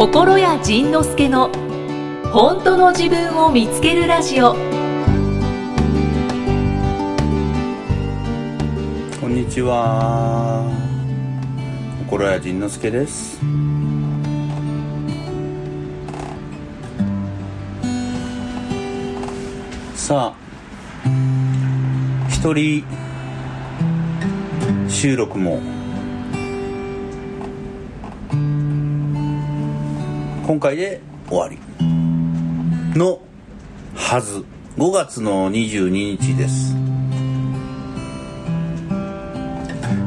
心谷仁之助の本当の自分を見つけるラジオ。こんにちは。心谷仁之助です。さあ一人収録も今回で終わり。のはず。5月の22日です。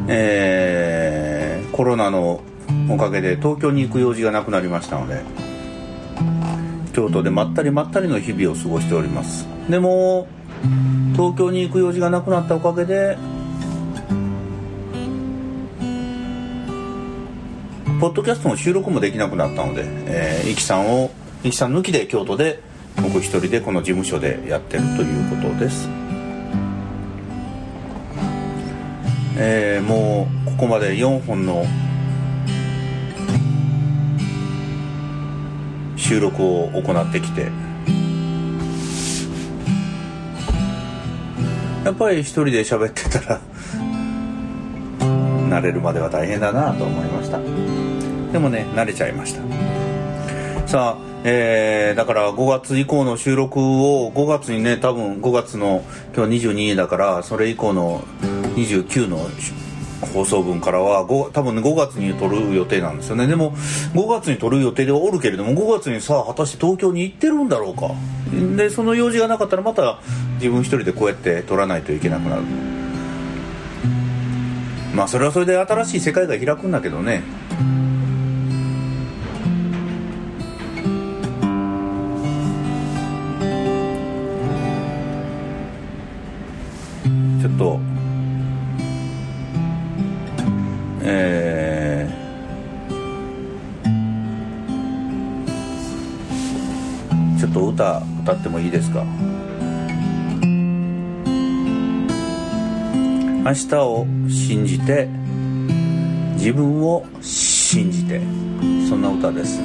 えー、コロナのおかげで東京に行く用事がなくなりましたので京都でまったりまったりの日々を過ごしております。でも東京に行く用事がなくなったおかげでポッドキャストの収録もできなくなったので、えー、イキさんをイキさん抜きで京都で僕一人でこの事務所でやってるということです。えー、もうここまで4本の収録を行ってきてやっぱり一人で喋ってたら 慣れるまでは大変だなと思いました。でもね慣れちゃいました。さあえー、だから5月以降の収録を5月にね多分5月の今日22日だからそれ以降の29の放送分からは多分ね5月に撮る予定なんですよね。でも5月に撮る予定ではおるけれども5月にさあ果たして東京に行ってるんだろうか。でその用事がなかったらまた自分一人でこうやって撮らないといけなくなる。まあそれはそれで新しい世界が開くんだけどね。明日を信じて自分を信じてそんな歌です。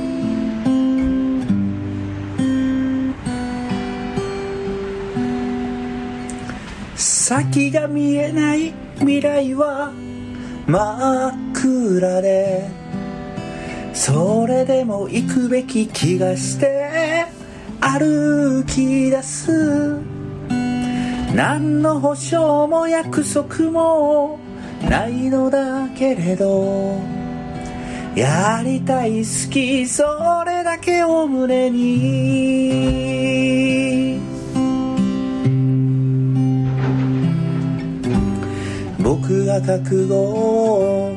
先が見えない未来は真っ暗でそれでも行くべき気がして歩き出す。何の保証も約束もないのだけれどやりたい好きそれだけを胸に。僕が覚悟を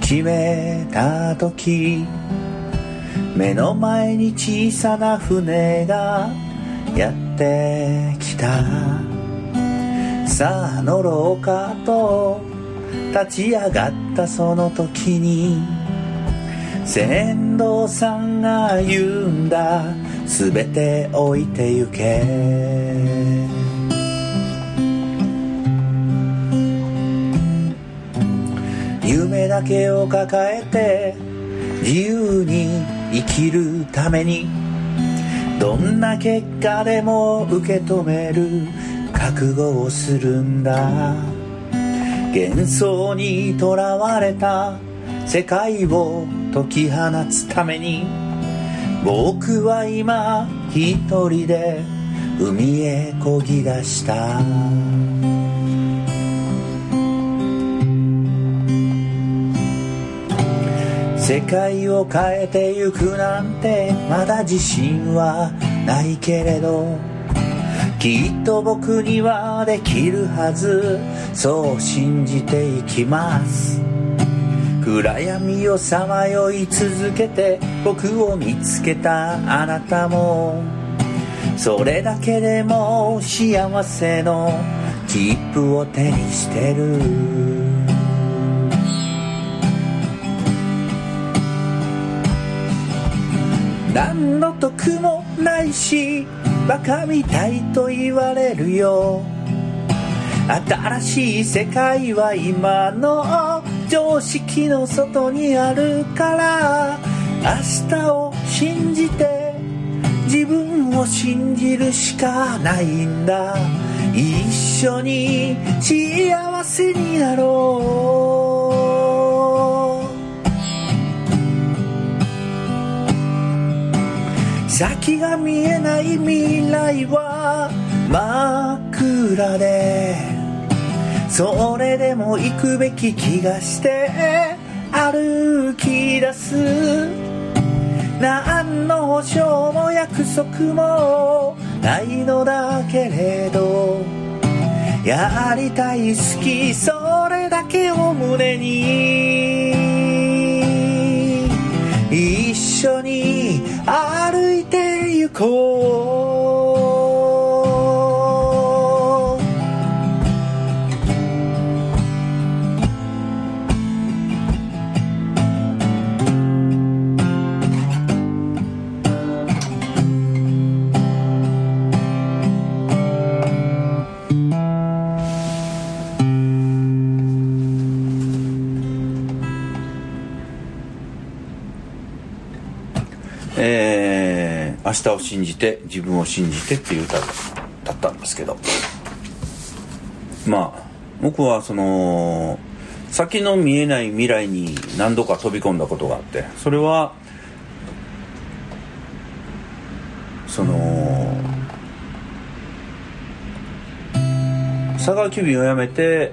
決めた時目の前に小さな船がやってきた。さあ乗ろうかと立ち上がったその時に船頭さんが言うんだ。全て置いてゆけ。夢だけを抱えて自由に生きるために。どんな結果でも受け止める覚悟をするんだ。幻想にとらわれた世界を解き放つために僕は今一人で海へ漕ぎ出した。世界を変えてゆくなんてまだ自信はないけれどきっと僕にはできるはず。そう信じていきます。暗闇をさまよい続けて僕を見つけたあなたもそれだけでも幸せの切符を手にしてる。何の得もないしバカみたいと言われるよ。新しい世界は今の常識の外にあるから明日を信じて自分を信じるしかないんだ。一緒に幸せになろう。先が見えない未来は真っ暗でそれでも行くべき気がして歩き出す。何の保証も約束もないのだけれど。やりたい好きそれだけを胸に。一緒に歩いて明日を信じて自分を信じてっていう歌だったんですけど。まあ僕はその先の見えない未来に何度か飛び込んだことがあってそれはその佐川急便を辞めて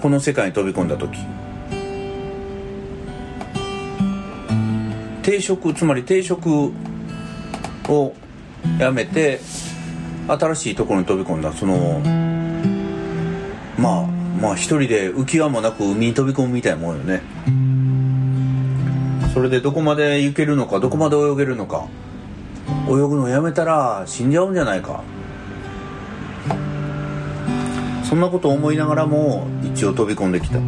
この世界に飛び込んだ時。定職つまり定職を辞めて新しいところに飛び込んだ。そのまあまあ一人で浮き輪もなく海に飛び込むみたいなもんよね。それでどこまで行けるのかどこまで泳げるのか泳ぐのをやめたら死んじゃうんじゃないか。そんなことを思いながらも一応飛び込んできた。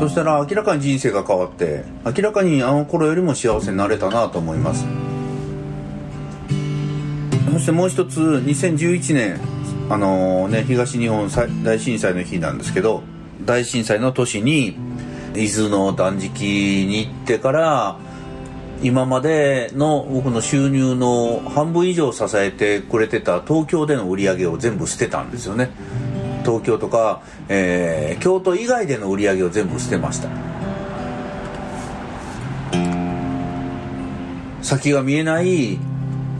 そしたら明らかに人生が変わって明らかにあの頃よりも幸せになれたなと思います。そしてもう一つ2011年あのね東日本大震災の日なんですけど大震災の年に伊豆の断食に行ってから今までの僕の収入の半分以上支えてくれてた東京での売り上げを全部捨てたんですよね。東京とか、えー、京都以外での売り上げを全部捨てました。先が見えない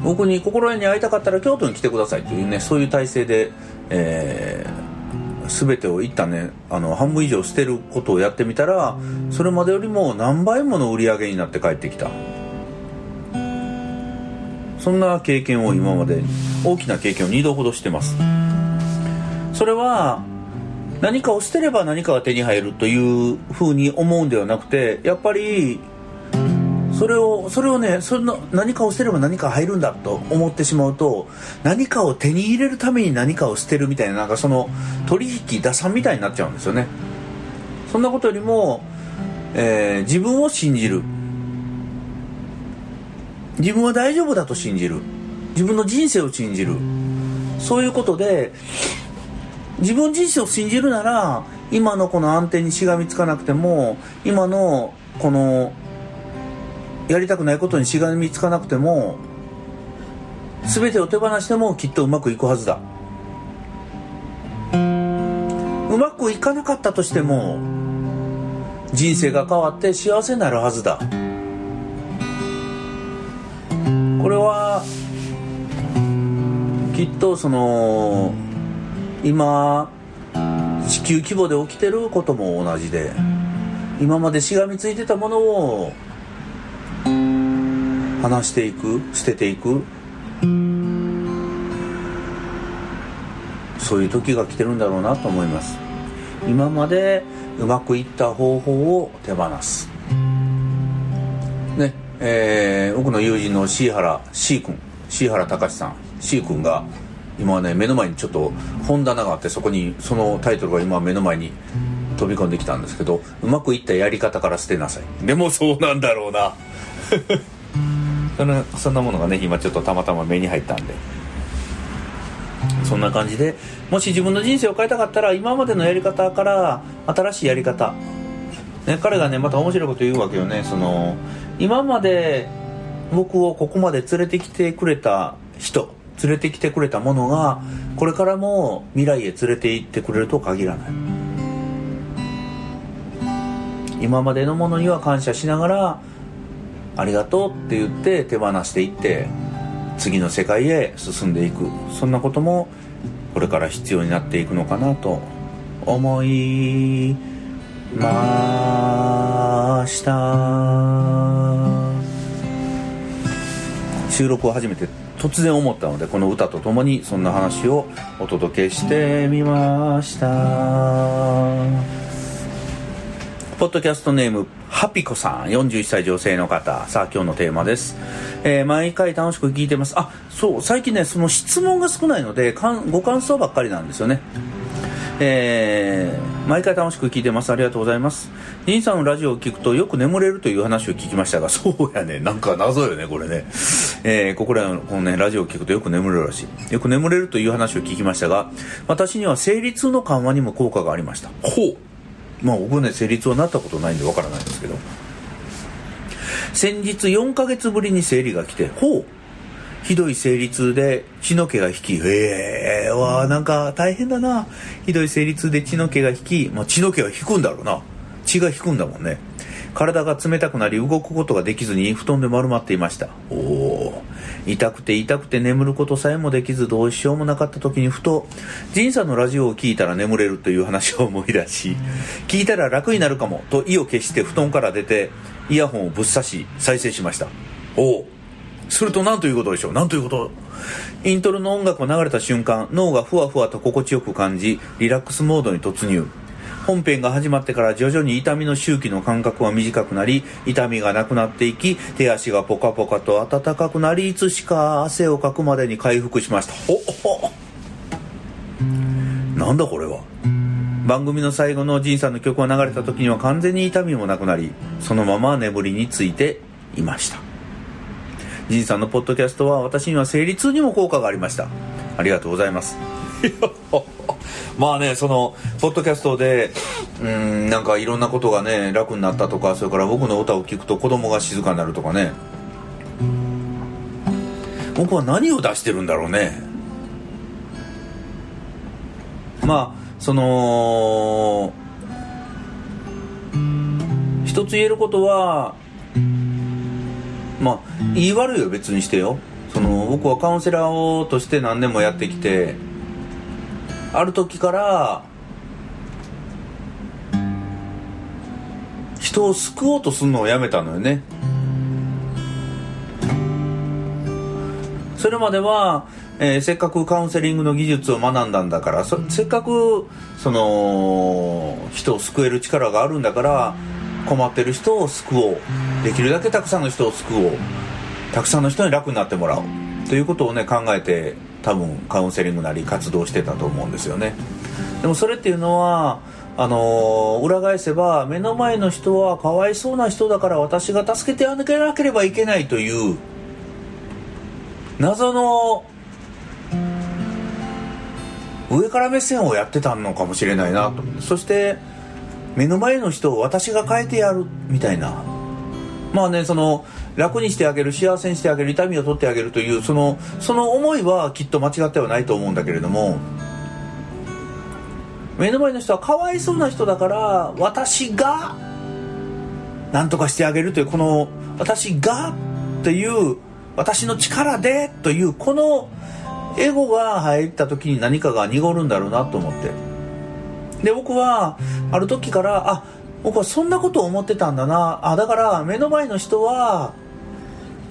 僕に心に会いたかったら京都に来てくださいというねそういう体制で、えー、全てを一旦ねあの半分以上捨てることをやってみたらそれまでよりも何倍もの売り上げになって帰ってきた。そんな経験を今まで大きな経験を2度ほどしてますそれは何かを捨てれば何かが手に入るというふうに思うんではなくてやっぱりそれをそれをねその何かを捨てれば何か入るんだと思ってしまうと何かを手に入れるために何かを捨てるみたいななんかその取引打算みたいになっちゃうんですよね。そんなことよりも、えー、自分を信じる。自分は大丈夫だと信じる。自分の人生を信じる。そういうことで自分人生を信じるなら今のこの安定にしがみつかなくても今のこのやりたくないことにしがみつかなくても全てを手放してもきっとうまくいくはずだ。うまくいかなかったとしても人生が変わって幸せになるはずだ。これはきっとその今地球規模で起きてることも同じで今までしがみついてたものを離していく捨てていく。そういう時が来てるんだろうなと思います。今までうまくいった方法を手放す。ねえー、僕の友人の椎原 C 君椎原隆さん。C 君が今ね目の前にちょっと本棚があってそこにそのタイトルが今目の前に飛び込んできたんですけどうまくいったやり方から捨てなさい。でもそうなんだろうな。そんなそんなものがね今ちょっとたまたま目に入ったんで。そんな感じでもし自分の人生を変えたかったら今までのやり方から新しいやり方、ね、彼がねまた面白いこと言うわけよね。その今まで僕をここまで連れてきてくれた人連れてきてくれたものがこれからも未来へ連れて行ってくれると限らない。今までのものには感謝しながらありがとうって言って手放していって次の世界へ進んでいく。そんなこともこれから必要になっていくのかなと思いました。収録を始めて突然思ったのでこの歌とともにそんな話をお届けしてみました。ポッドキャストネームハピコさん。41歳女性の方。さあ今日のテーマです、えー、毎回楽しく聞いてます。あそう最近ねその質問が少ないのでご感想ばっかりなんですよね。えー、毎回楽しく聞いてます。ありがとうございます。兄さんのラジオを聞くとよく眠れるという話を聞きましたがそうやね。なんか謎よねこれね。えー、ここらのこのねラジオを聞くとよく眠れるらしい。よく眠れるという話を聞きましたが私には生理痛の緩和にも効果がありました。ほう。まあ僕ね成立はなったことないんでわからないんですけど。先日4ヶ月ぶりに生理が来てほう。ひどい生理痛で血の毛が引きええー、わなんか大変だな。ひどい生理痛で血の毛が引き、まあ、血の毛は引くんだろうな。血が引くんだもんね体が冷たくなり動くことができずに布団で丸まっていました。おお痛くて痛くて眠ることさえもできずどうしようもなかった時にふと仁さんのラジオを聞いたら眠れるという話を思い出し聞いたら楽になるかもと意を決して布団から出てイヤホンをぶっ刺し再生しました。おおすると何ということでしょう？何ということ？イントロの音楽が流れた瞬間脳がふわふわと心地よく感じリラックスモードに突入本編が始まってから徐々に痛みの周期の間隔は短くなり痛みがなくなっていき手足がポカポカと暖かくなりいつしか汗をかくまでに回復しました。ほほなんだこれは。番組の最後の仁さんの曲が流れた時には完全に痛みもなくなりそのまま眠りについていました。仁さんのポッドキャストは私には生理痛にも効果がありました。ありがとうございます まあねそのポッドキャストでうんなんかいろんなことがね楽になったとかそれから僕の歌を聴くと子供が静かになるとかね。僕は何を出してるんだろうね。まあその一つ言えることはまあ言い悪いよ別にしてよ。その僕はカウンセラーとして何年もやってきてある時から人を救おうとするのをやめたのよね。それまでは、えー、せっかくカウンセリングの技術を学んだんだからせっかくその人を救える力があるんだから困ってる人を救おう。できるだけたくさんの人を救おう。たくさんの人に楽になってもらおう。ということをね考えて多分カウンセリングなり活動してたと思うんですよね。でもそれっていうのはあの裏返せば目の前の人はかわいそうな人だから私が助けてあげなければいけないという謎の上から目線をやってたのかもしれないなと。そして目の前の人を私が変えてやるみたいな。まあねその楽にしてあげる幸せにしてあげる痛みを取ってあげるというそのその思いはきっと間違ってはないと思うんだけれども目の前の人はかわいそうな人だから私が何とかしてあげるというこの私がという私の力でというこのエゴが入った時に何かが濁るんだろうなと思って。で僕はある時からあ僕はそんなことを思ってたんだな。あだから目の前の人は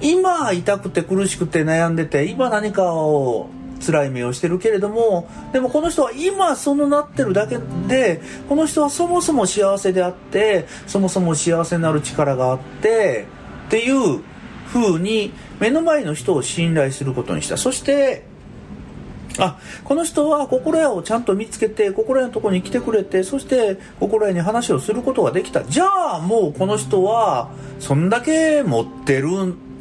今痛くて苦しくて悩んでて今何かを辛い目をしてるけれどもでもこの人は今そのなってるだけでこの人はそもそも幸せであってそもそも幸せになる力があってっていう風に目の前の人を信頼することにした。そしてあこの人は心屋をちゃんと見つけて心屋のとこに来てくれてそして心屋に話をすることができた。じゃあもうこの人はそんだけ持ってる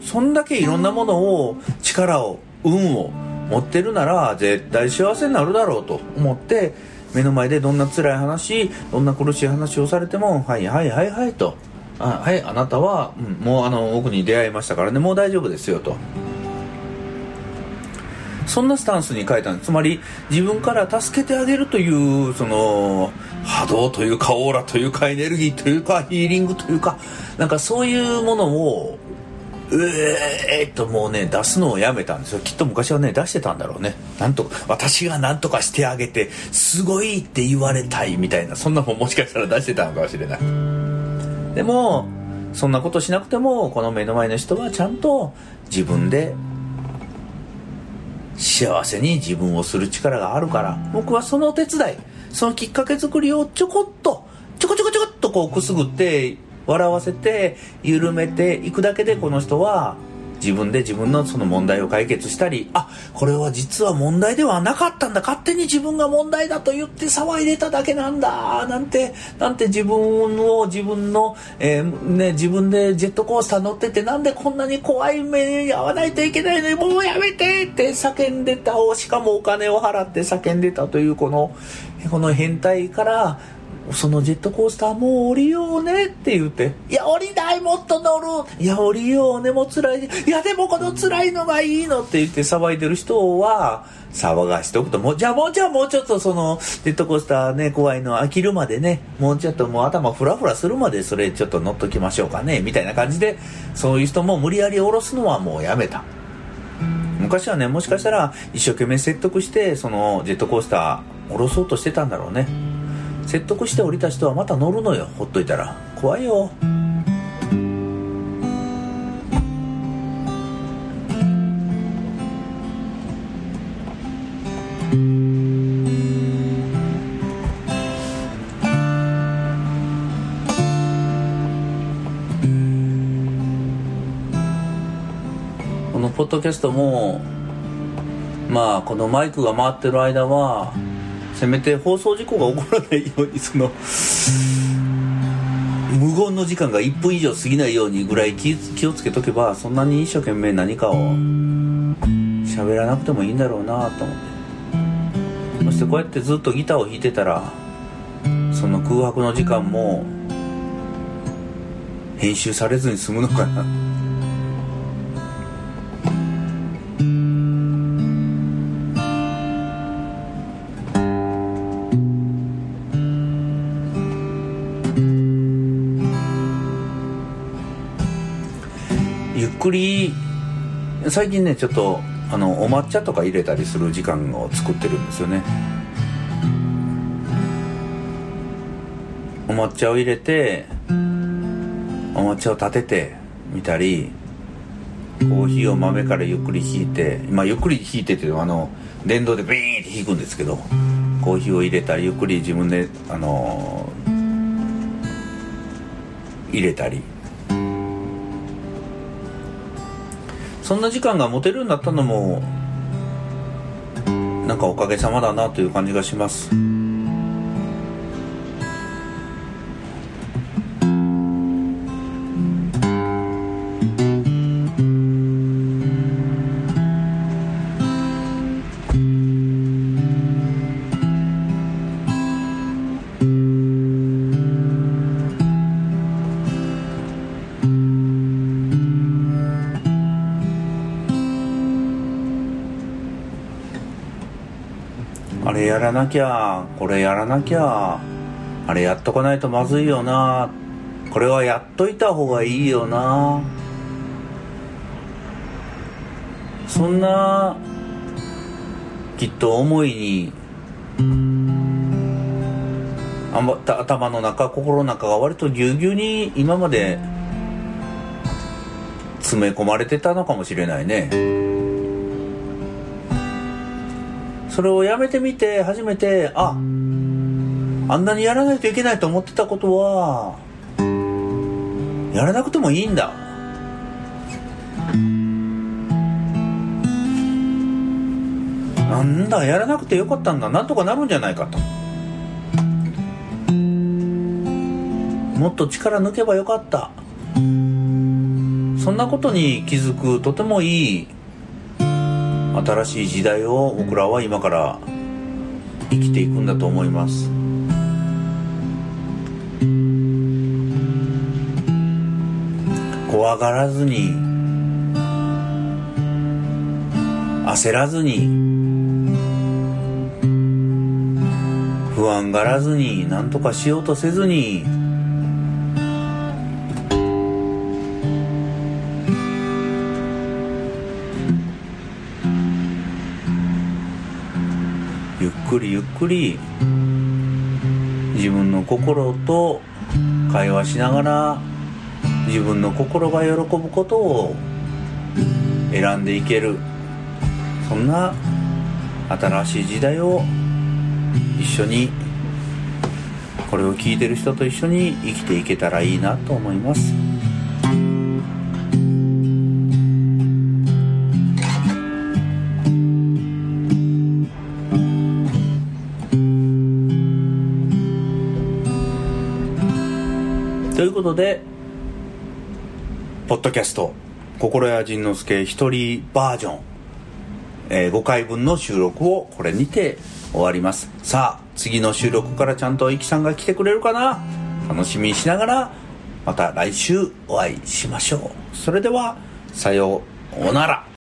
そんだけいろんなものを力を運を持ってるなら絶対幸せになるだろうと思って目の前でどんな辛い話どんな苦しい話をされても「はいはいはいはい」と「あはいあなたは、うん、もうあの僕に出会いましたからねもう大丈夫ですよ」と。そんなスタンスに変えたんですつまり自分から助けてあげるというその波動というかオーラというかエネルギーというかヒーリングというかなんかそういうものをえーっともうね出すのをやめたんですよ。きっと昔はね出してたんだろうね。なんと私が何とかしてあげてすごいって言われたいみたいなそんなもんもしかしたら出してたのかもしれない。でもそんなことしなくてもこの目の前の人はちゃんと自分で幸せに自分をする力があるから僕はそのお手伝いそのきっかけ作りをちょこっとちょこちょこちょこっとこうくすぐって笑わせて緩めていくだけでこの人は自分で自分のその問題を解決したりあこれは実は問題ではなかったんだ勝手に自分が問題だと言って騒いでただけなんだなんてなんて自分を自分の、えー、ね、自分でジェットコースター乗っててなんでこんなに怖い目に遭わないといけないのにもうやめてって叫んでた。をしかもお金を払って叫んでたというこのこの変態からそのジェットコースターもう降りようねって言って、いや、降りないもっと乗るいや、降りようねもう辛い。いや、でもこの辛いのがいいのって言って騒いでる人は、騒がしておくと、もう、じゃあもう、じゃあもうちょっとその、ジェットコースターね、怖いの飽きるまでね、もうちょっともう頭フラフラするまでそれちょっと乗っときましょうかね、みたいな感じで、そういう人も無理やり降ろすのはもうやめた。昔はね、もしかしたら一生懸命説得して、そのジェットコースター降ろそうとしてたんだろうね。説得して降りた人はまた乗るのよほっといたら。怖いよ。このポッドキャストもまあこのマイクが回ってる間はせめて放送事故が起こらないようにその無言の時間が1分以上過ぎないようにぐらい気気をつけとけばそんなに一生懸命何かを喋らなくてもいいんだろうなと思って。そしてこうやってずっとギターを弾いてたらその空白の時間も編集されずに済むのかな。最近ねちょっとあのお抹茶とか入れたりする時間を作ってるんですよね。お抹茶を入れてお抹茶を立ててみたりコーヒーを豆からゆっくり引いてまあゆっくり引いてっていうのはあの電動でビーンって引くんですけどコーヒーを入れたりゆっくり自分であのー、入れたり。そんな時間が持てるようになったのもなんかおかげさまだなという感じがします。やらなきゃこれやらなきゃあれやっとかないとまずいよなこれはやっといた方がいいよなそんなきっと思いにあんま頭の中心の中が割とぎゅうぎゅうに今まで詰め込まれてたのかもしれないね。それをやめてみて初めてああんなにやらないといけないと思ってたことはやらなくてもいいんだ。なんだやらなくてよかったんだ。なんとかなるんじゃないかと。もっと力抜けばよかった。そんなことに気づくとてもいい。新しい時代を僕らは今から生きていくんだと思います。怖がらずに焦らずに不安がらずに何とかしようとせずにりゆっくり自分の心と会話しながら自分の心が喜ぶことを選んでいける。そんな新しい時代を一緒にこれを聞いてる人と一緒に生きていけたらいいなと思います。ことでポッドキャスト心谷仁之助一人バージョン、えー5回分の収録をこれにて終わります。さあ次の収録からちゃんとイキさんが来てくれるかな？楽しみにしながらまた来週お会いしましょう。それではさようなら。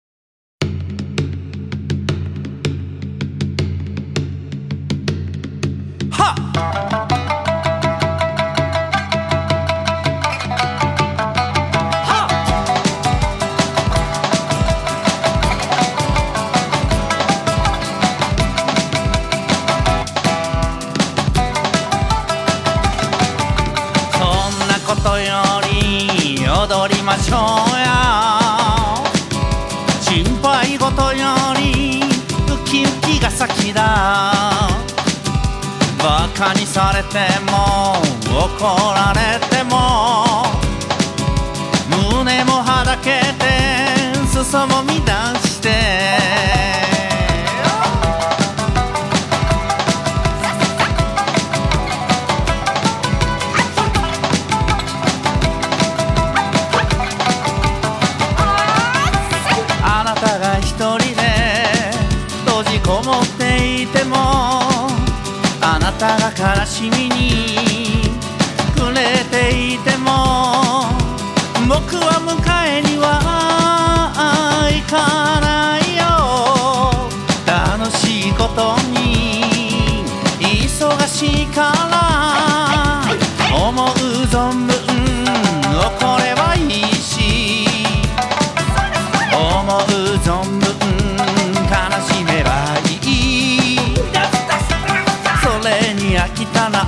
ても怒られても胸もはだけて裾も乱たが悲しみに暮れていても僕は迎えには行かないよ楽しいことに忙しいから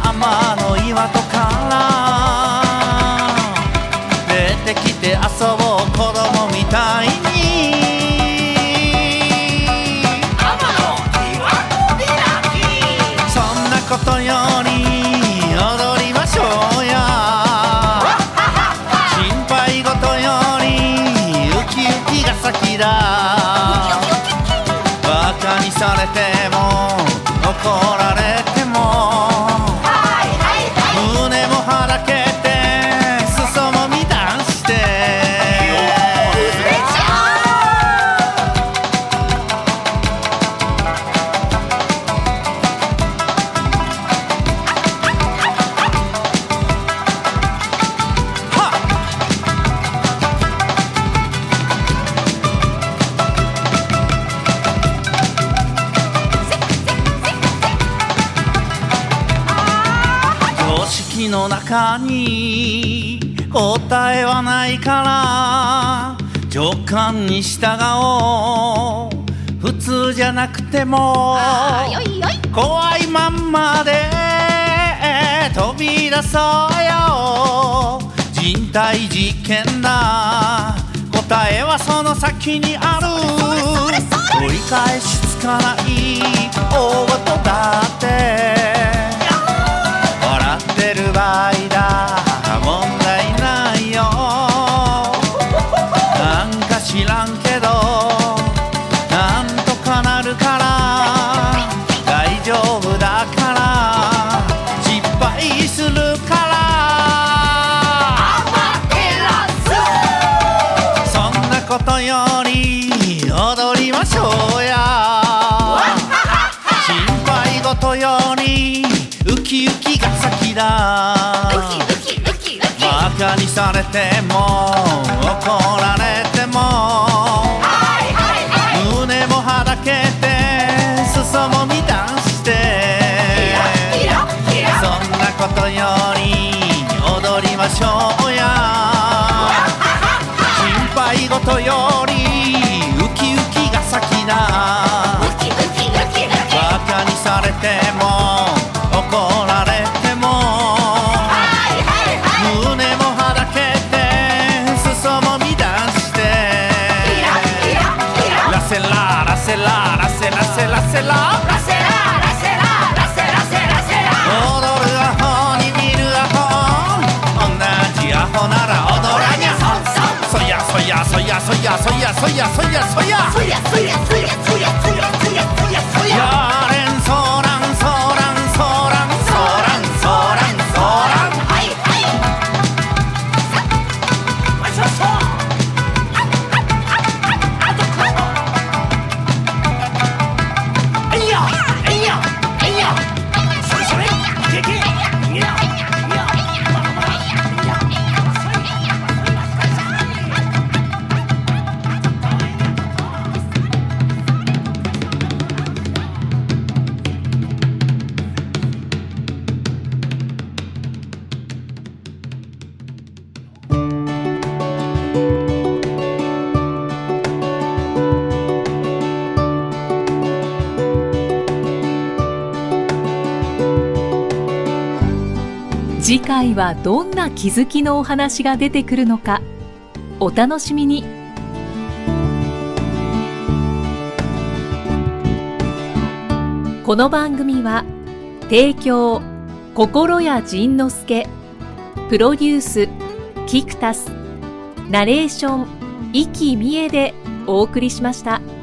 天の岩との中に答えはないから直感に従おう。普通じゃなくても怖いまんまで飛び出そうよ。人体実験だ。答えはその先にある。折り返しつかない。大事だって。笑ってる場合だだバカにされても怒られても。胸もはだけて裾も乱して。そんなことより踊りましょうや。心配事よりウキウキが先だ。バカにされても怒られても。胸もはだけて裾も乱して。ラセララセララセラセラセラ踊るアホに見るアホ。同じアホなら踊らにゃ。そやそやそやそやそやそやそやそや。回はどんな気づきのお話が出てくるのかお楽しみにこの番組は提供心谷仁之助プロデュースキクタスナレーション生きみえでお送りしました。